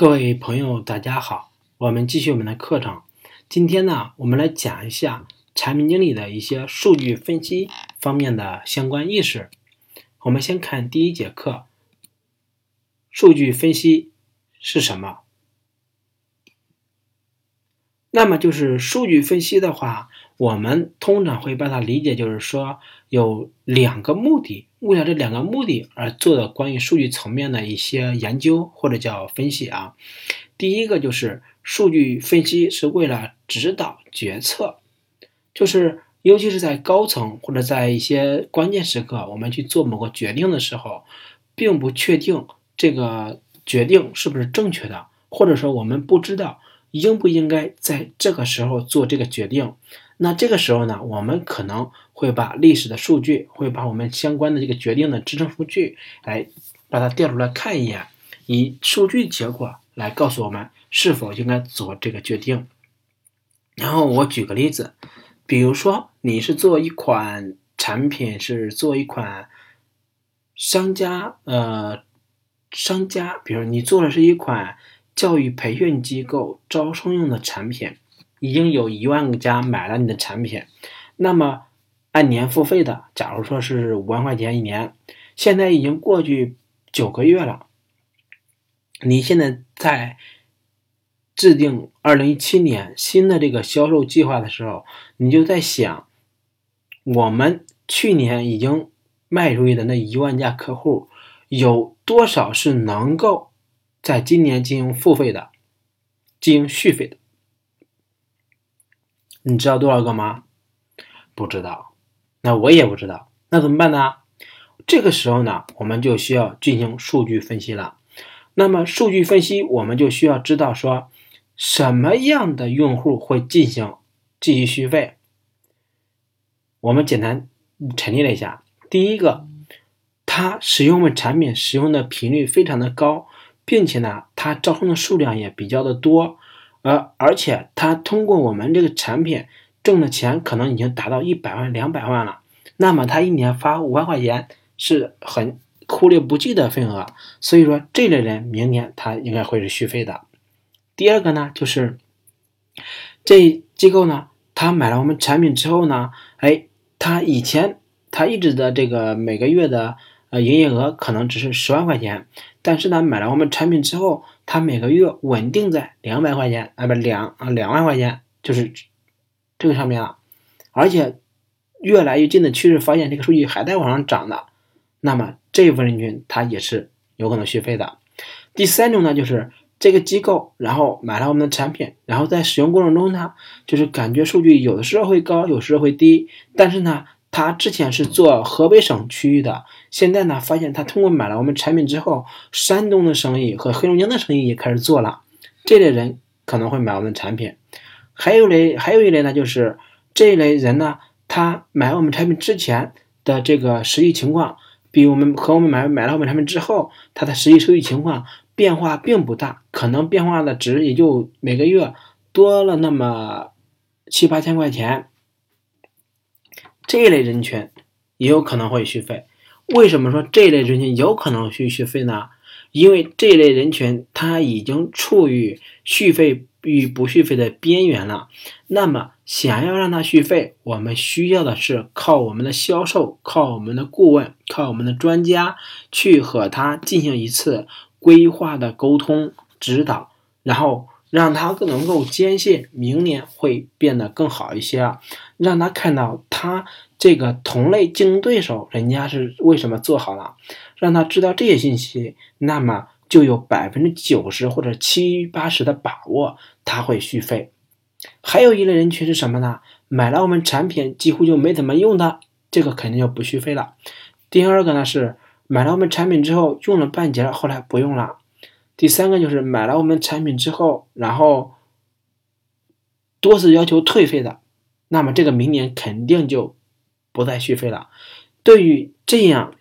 各位朋友，大家好，我们继续我们的课程。今天呢，我们来讲一下产品经理的一些数据分析方面的相关意识。我们先看第一节课，数据分析是什么？那么就是数据分析的话，我们通常会把它理解就是说有两个目的，为了这两个目的而做的关于数据层面的一些研究或者叫分析啊。第一个就是数据分析是为了指导决策，就是尤其是在高层或者在一些关键时刻，我们去做某个决定的时候，并不确定这个决定是不是正确的，或者说我们不知道。应不应该在这个时候做这个决定？那这个时候呢，我们可能会把历史的数据，会把我们相关的这个决定的支撑数据，来把它调出来看一眼，以数据结果来告诉我们是否应该做这个决定。然后我举个例子，比如说你是做一款产品，是做一款商家，呃，商家，比如你做的是一款。教育培训机构招生用的产品，已经有一万个家买了你的产品。那么按年付费的，假如说是五万块钱一年，现在已经过去九个月了。你现在在制定二零一七年新的这个销售计划的时候，你就在想，我们去年已经卖出去的那一万家客户，有多少是能够？在今年进行付费的，进行续费的，你知道多少个吗？不知道，那我也不知道，那怎么办呢？这个时候呢，我们就需要进行数据分析了。那么数据分析，我们就需要知道说，什么样的用户会进行继续续费。我们简单陈列了一下，第一个，他使用我们产品使用的频率非常的高。并且呢，他招生的数量也比较的多，而而且他通过我们这个产品挣的钱可能已经达到一百万、两百万了。那么他一年发五万块钱是很忽略不计的份额，所以说这类人明年他应该会是续费的。第二个呢，就是这机构呢，他买了我们产品之后呢，哎，他以前他一直的这个每个月的。呃，营业额可能只是十万块钱，但是呢，买了我们产品之后，他每个月稳定在两百块钱，啊，不两啊两万块钱，就是这个上面了，而且越来越近的趋势，发现这个数据还在往上涨的，那么这部分人群他也是有可能续费的。第三种呢，就是这个机构然后买了我们的产品，然后在使用过程中呢，就是感觉数据有的时候会高，有时候会低，但是呢。他之前是做河北省区域的，现在呢，发现他通过买了我们产品之后，山东的生意和黑龙江的生意也开始做了。这类人可能会买我们的产品。还有类，还有一类呢，就是这一类人呢，他买我们产品之前的这个实际情况，比我们和我们买买了我们产品之后，他的实际收益情况变化并不大，可能变化的值也就每个月多了那么七八千块钱。这一类人群也有可能会续费。为什么说这类人群有可能去续费呢？因为这类人群他已经处于续费与不续费的边缘了。那么，想要让他续费，我们需要的是靠我们的销售、靠我们的顾问、靠我们的专家去和他进行一次规划的沟通指导，然后。让他更能够坚信明年会变得更好一些啊，让他看到他这个同类竞争对手人家是为什么做好了，让他知道这些信息，那么就有百分之九十或者七八十的把握他会续费。还有一类人群是什么呢？买了我们产品几乎就没怎么用的，这个肯定就不续费了。第二个呢是买了我们产品之后用了半截，后来不用了。第三个就是买了我们产品之后，然后多次要求退费的，那么这个明年肯定就不再续费了。对于这样，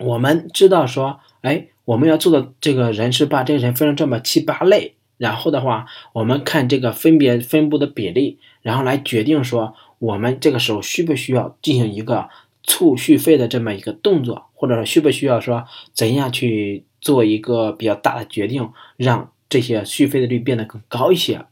我们知道说，哎，我们要做的这个人是把这个人分成这么七八类，然后的话，我们看这个分别分布的比例，然后来决定说，我们这个时候需不需要进行一个促续费的这么一个动作，或者说需不需要说怎样去做一个比较大的决定，让这些续费的率变得更高一些。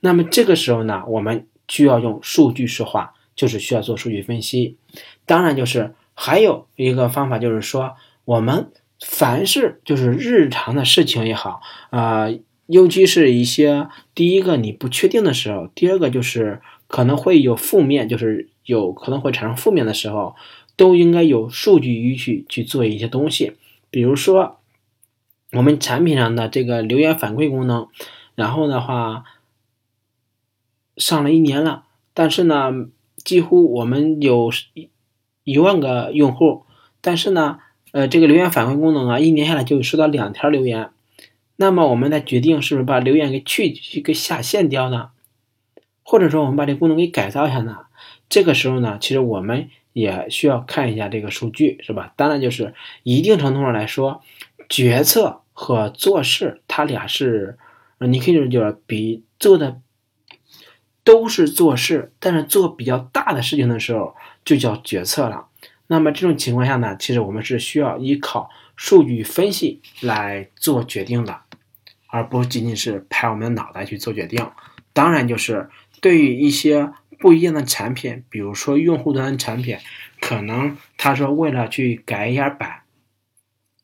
那么这个时候呢，我们需要用数据说话，就是需要做数据分析。当然，就是还有一个方法，就是说我们凡是就是日常的事情也好，啊，尤其是一些第一个你不确定的时候，第二个就是可能会有负面，就是有可能会产生负面的时候，都应该有数据依据去做一些东西。比如说我们产品上的这个留言反馈功能，然后的话。上了一年了，但是呢，几乎我们有一一万个用户，但是呢，呃，这个留言反馈功能啊，一年下来就收到两条留言。那么我们再决定是不是把留言给去给下线掉呢？或者说我们把这功能给改造一下呢？这个时候呢，其实我们也需要看一下这个数据，是吧？当然就是一定程度上来说，决策和做事，它俩是，你可以就是比做的。都是做事，但是做比较大的事情的时候就叫决策了。那么这种情况下呢，其实我们是需要依靠数据分析来做决定的，而不仅仅是拍我们的脑袋去做决定。当然，就是对于一些不一样的产品，比如说用户端产品，可能他说为了去改一下版。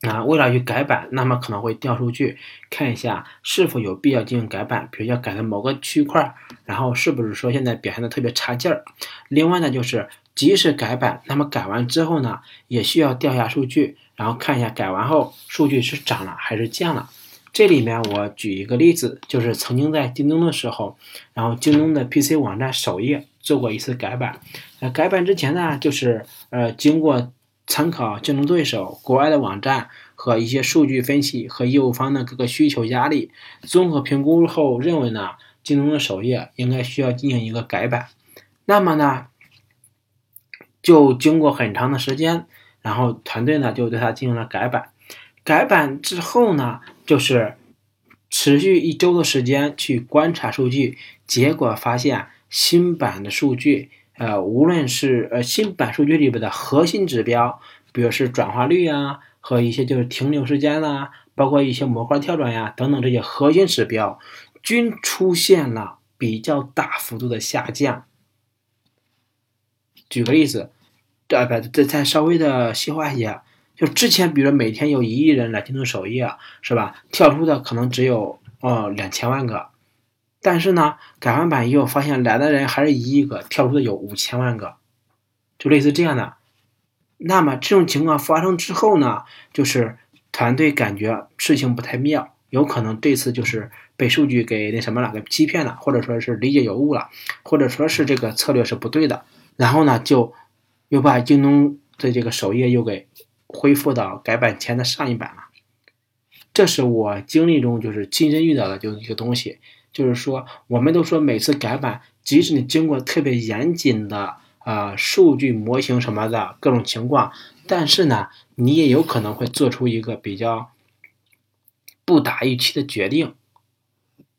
啊，为了去改版，那么可能会调数据，看一下是否有必要进行改版，比如要改的某个区块，然后是不是说现在表现的特别差劲儿。另外呢，就是即使改版，那么改完之后呢，也需要调下数据，然后看一下改完后数据是涨了还是降了。这里面我举一个例子，就是曾经在京东的时候，然后京东的 PC 网站首页做过一次改版。呃，改版之前呢，就是呃经过。参考竞争对手、国外的网站和一些数据分析和业务方的各个需求压力，综合评估后认为呢，京东的首页应该需要进行一个改版。那么呢，就经过很长的时间，然后团队呢就对它进行了改版。改版之后呢，就是持续一周的时间去观察数据，结果发现新版的数据。呃，无论是呃新版数据里边的核心指标，比如是转化率啊，和一些就是停留时间啦，包括一些模块跳转呀等等这些核心指标，均出现了比较大幅度的下降。举个例子，呃不，再再稍微的细化一些，就之前比如每天有一亿人来京东首页，是吧？跳出的可能只有呃两千万个。但是呢，改完版以后发现来的人还是一亿个，跳出的有五千万个，就类似这样的。那么这种情况发生之后呢，就是团队感觉事情不太妙，有可能这次就是被数据给那什么了，给欺骗了，或者说是理解有误了，或者说是这个策略是不对的。然后呢，就又把京东的这个首页又给恢复到改版前的上一版了。这是我经历中就是亲身遇到的就一个东西。就是说，我们都说每次改版，即使你经过特别严谨的啊数据模型什么的各种情况，但是呢，你也有可能会做出一个比较不达预期的决定。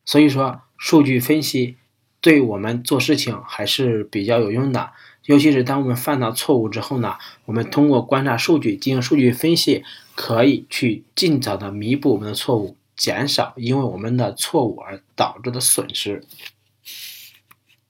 所以说，数据分析对我们做事情还是比较有用的。尤其是当我们犯了错误之后呢，我们通过观察数据进行数据分析，可以去尽早的弥补我们的错误。减少因为我们的错误而导致的损失。